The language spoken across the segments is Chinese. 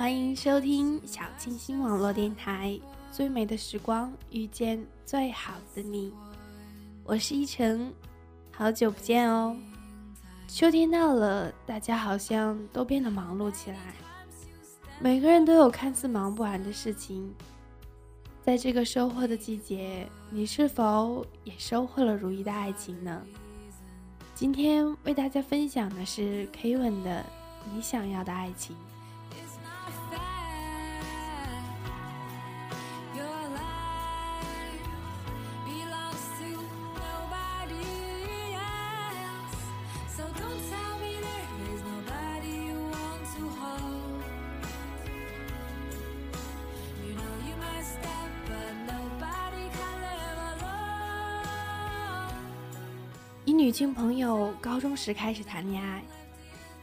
欢迎收听小清新网络电台。最美的时光遇见最好的你，我是依晨，好久不见哦。秋天到了，大家好像都变得忙碌起来，每个人都有看似忙不完的事情。在这个收获的季节，你是否也收获了如意的爱情呢？今天为大家分享的是 Kevin 的《你想要的爱情》。一女性朋友高中时开始谈恋爱，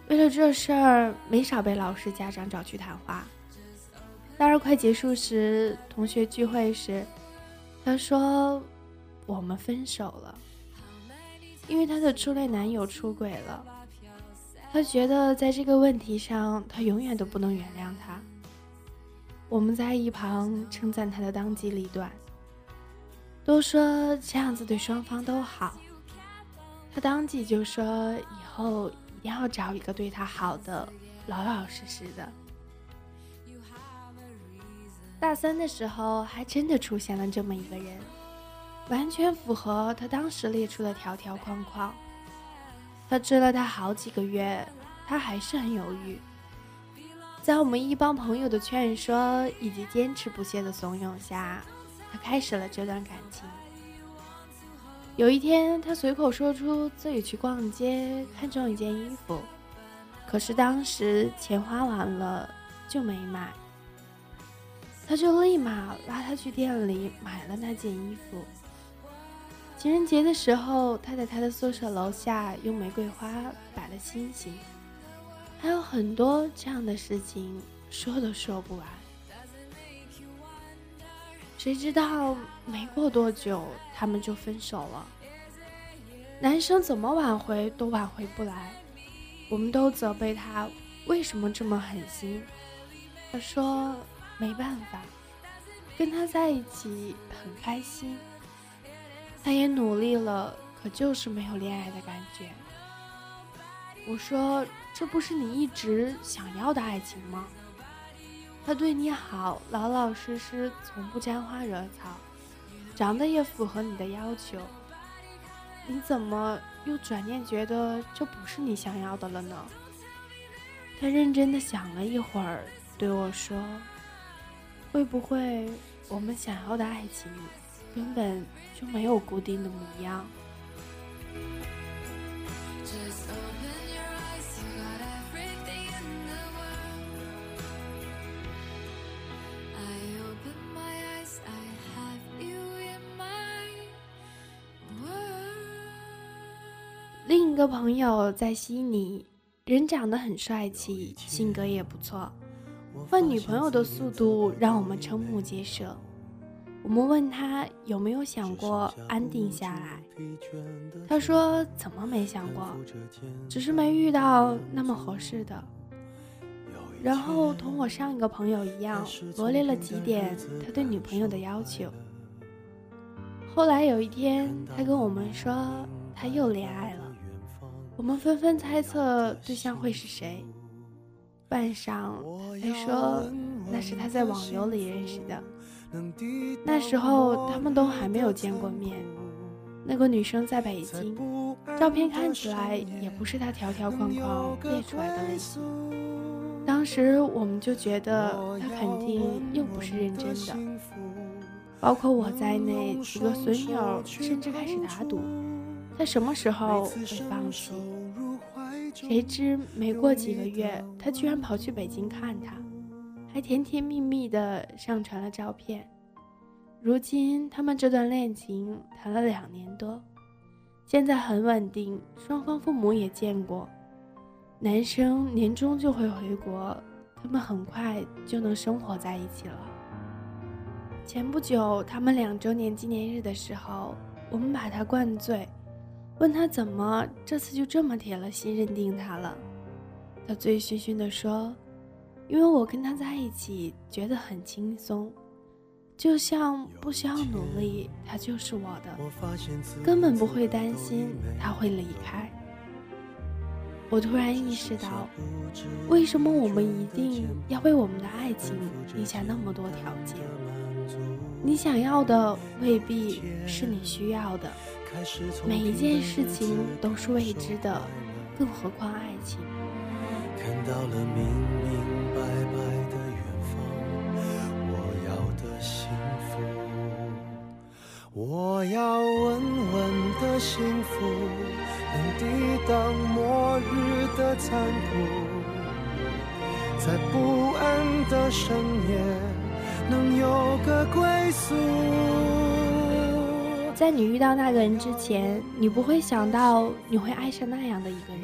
为了这事儿没少被老师家长找去谈话。大二快结束时，同学聚会时，她说：“我们分手了，因为她的初恋男友出轨了。她觉得在这个问题上，她永远都不能原谅他。”我们在一旁称赞她的当机立断，都说这样子对双方都好。他当即就说：“以后一定要找一个对他好的、老老实实的。”大三的时候，还真的出现了这么一个人，完全符合他当时列出的条条框框。他追了他好几个月，他还是很犹豫。在我们一帮朋友的劝说以及坚持不懈的怂恿下，他开始了这段感情。有一天，他随口说出自己去逛街，看中一件衣服，可是当时钱花完了就没买。他就立马拉他去店里买了那件衣服。情人节的时候，他在他的宿舍楼下用玫瑰花摆了星星，还有很多这样的事情，说都说不完。谁知道没过多久，他们就分手了。男生怎么挽回都挽回不来，我们都责备他为什么这么狠心。他说没办法，跟他在一起很开心，他也努力了，可就是没有恋爱的感觉。我说这不是你一直想要的爱情吗？他对你好，老老实实，从不沾花惹草，长得也符合你的要求。你怎么又转念觉得这不是你想要的了呢？他认真的想了一会儿，对我说：“会不会我们想要的爱情根本就没有固定的模样？”个朋友在悉尼，人长得很帅气，性格也不错，换女朋友的速度让我们瞠目结舌。我们问他有没有想过安定下来，他说怎么没想过，只是没遇到那么合适的。然后同我上一个朋友一样，罗列了几点他对女朋友的要求。后来有一天，他跟我们说他又恋爱了。我们纷纷猜测对象会是谁，半晌才说那是他在网游里认识的。那时候他们都还没有见过面。那个女生在北京，照片看起来也不是他条条框框列出来的类型。当时我们就觉得他肯定又不是认真的，包括我在内几个损友甚至开始打赌。他什么时候会放弃？谁知没过几个月，他居然跑去北京看他，还甜甜蜜蜜的上传了照片。如今他们这段恋情谈了两年多，现在很稳定，双方父母也见过。男生年终就会回国，他们很快就能生活在一起了。前不久他们两周年纪念日的时候，我们把他灌醉。问他怎么这次就这么铁了心认定他了？他醉醺醺地说：“因为我跟他在一起觉得很轻松，就像不需要努力，他就是我的，根本不会担心他会离开。我突然意识到，为什么我们一定要为我们的爱情立下那么多条件？你想要的未必是你需要的，每一件事情都是未知的，更何况爱情。看到了明明白白的远方，我要的幸福，我要稳稳的幸福，能抵挡末日的残酷，在不安的深夜能有个归宿。在你遇到那个人之前，你不会想到你会爱上那样的一个人。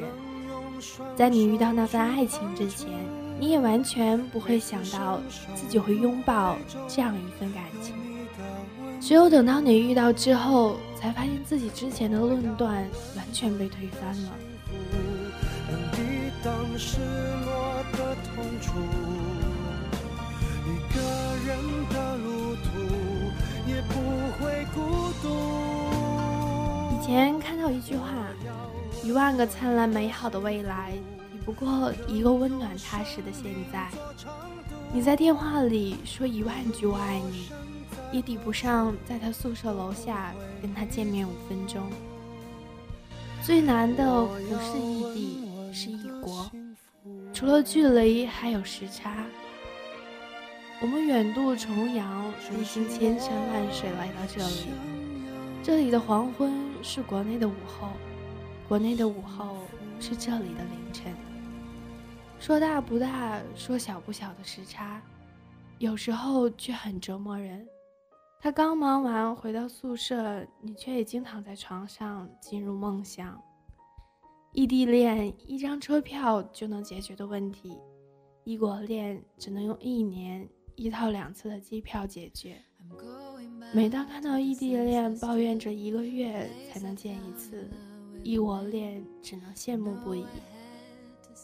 在你遇到那份爱情之前，你也完全不会想到自己会拥抱这样一份感情。只有等到你遇到之后，才发现自己之前的论断完全被推翻了。以前看到一句话。一万个灿烂美好的未来，比不过一个温暖踏实的现在。你在电话里说一万句我爱你，也抵不上在他宿舍楼下跟他见面五分钟。最难的不是异地，是异国。除了距离，还有时差。我们远渡重洋，历经千山万水来到这里。这里的黄昏是国内的午后。国内的午后是这里的凌晨，说大不大，说小不小的时差，有时候却很折磨人。他刚忙完回到宿舍，你却已经躺在床上进入梦乡。异地恋一张车票就能解决的问题，异国恋只能用一年一套两次的机票解决。每当看到异地恋抱怨着一个月才能见一次。异国恋只能羡慕不已。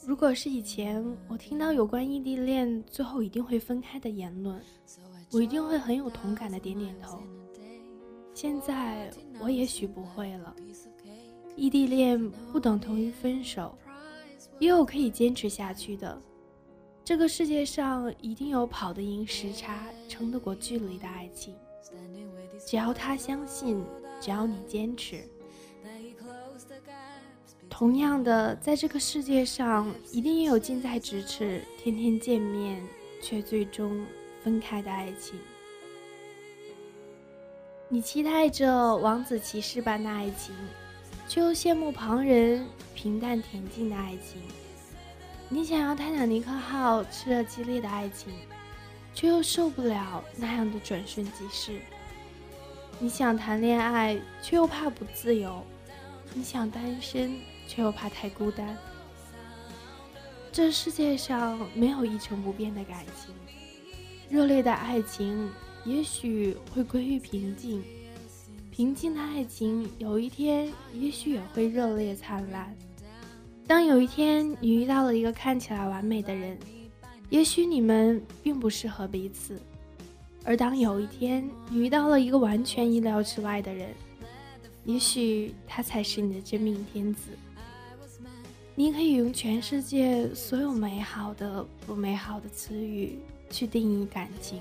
如果是以前，我听到有关异地恋最后一定会分开的言论，我一定会很有同感的点点头。现在我也许不会了。异地恋不等同于分手，也有可以坚持下去的。这个世界上一定有跑得赢时差、撑得过距离的爱情。只要他相信，只要你坚持。同样的，在这个世界上，一定也有近在咫尺、天天见面却最终分开的爱情。你期待着王子骑士般的爱情，却又羡慕旁人平淡恬静的爱情。你想要泰坦尼克号炽热激烈的爱情，却又受不了那样的转瞬即逝。你想谈恋爱，却又怕不自由。你想单身。却又怕太孤单。这世界上没有一成不变的感情，热烈的爱情也许会归于平静，平静的爱情有一天也许也会热烈灿烂。当有一天你遇到了一个看起来完美的人，也许你们并不适合彼此；而当有一天你遇到了一个完全意料之外的人，也许他才是你的真命天子。你可以用全世界所有美好的、不美好的词语去定义感情，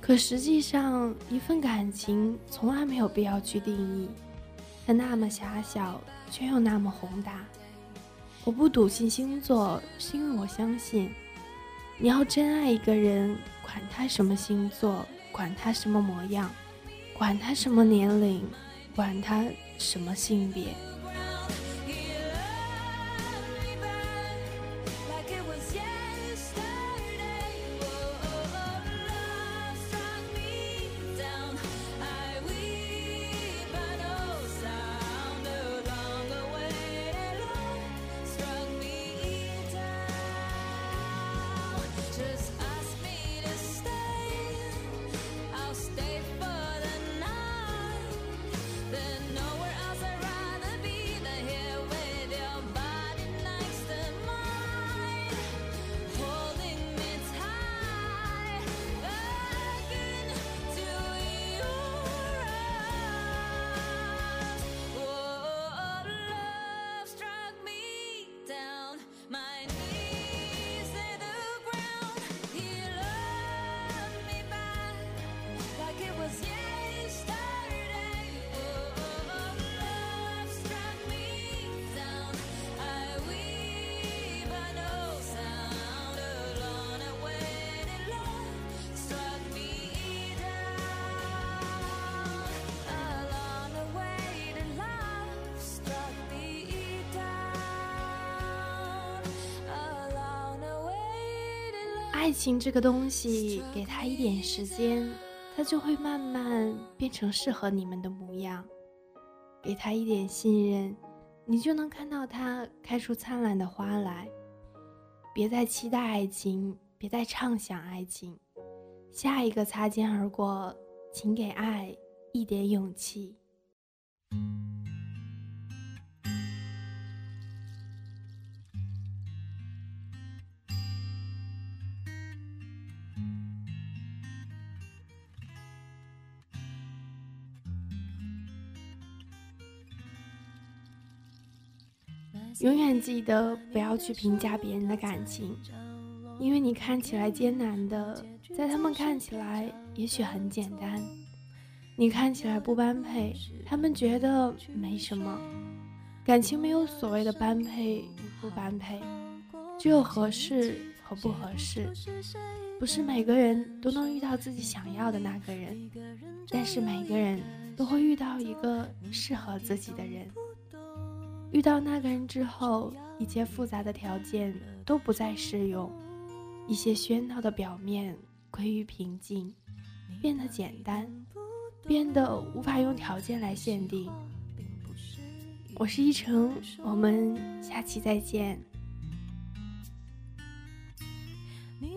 可实际上，一份感情从来没有必要去定义，它那么狭小，却又那么宏大。我不笃信星座，是因为我相信，你要真爱一个人，管他什么星座，管他什么模样，管他什么年龄，管他什么性别。爱情这个东西，给他一点时间，他就会慢慢变成适合你们的模样。给他一点信任，你就能看到他开出灿烂的花来。别再期待爱情，别再畅想爱情。下一个擦肩而过，请给爱一点勇气。永远记得不要去评价别人的感情，因为你看起来艰难的，在他们看起来也许很简单。你看起来不般配，他们觉得没什么。感情没有所谓的般配不般配，只有合适和不合适。不是每个人都能遇到自己想要的那个人，但是每个人都会遇到一个适合自己的人。遇到那个人之后，一切复杂的条件都不再适用，一些喧闹的表面归于平静，变得简单，变得无法用条件来限定。我是一成，我们下期再见。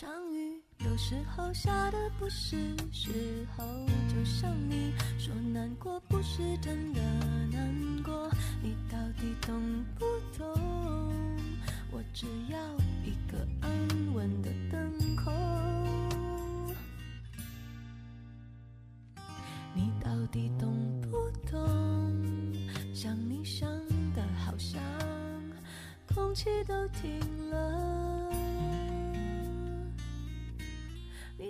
场雨，有时候下的不是时候。就像你说难过不是真的难过，你到底懂不懂？我只要一个安稳的等候。你到底懂不懂？想你想的好像空气都停了。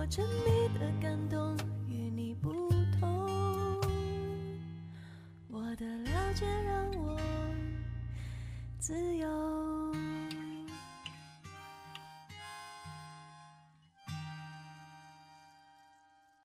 我沉迷的感动与你不同。我的了解让我自由。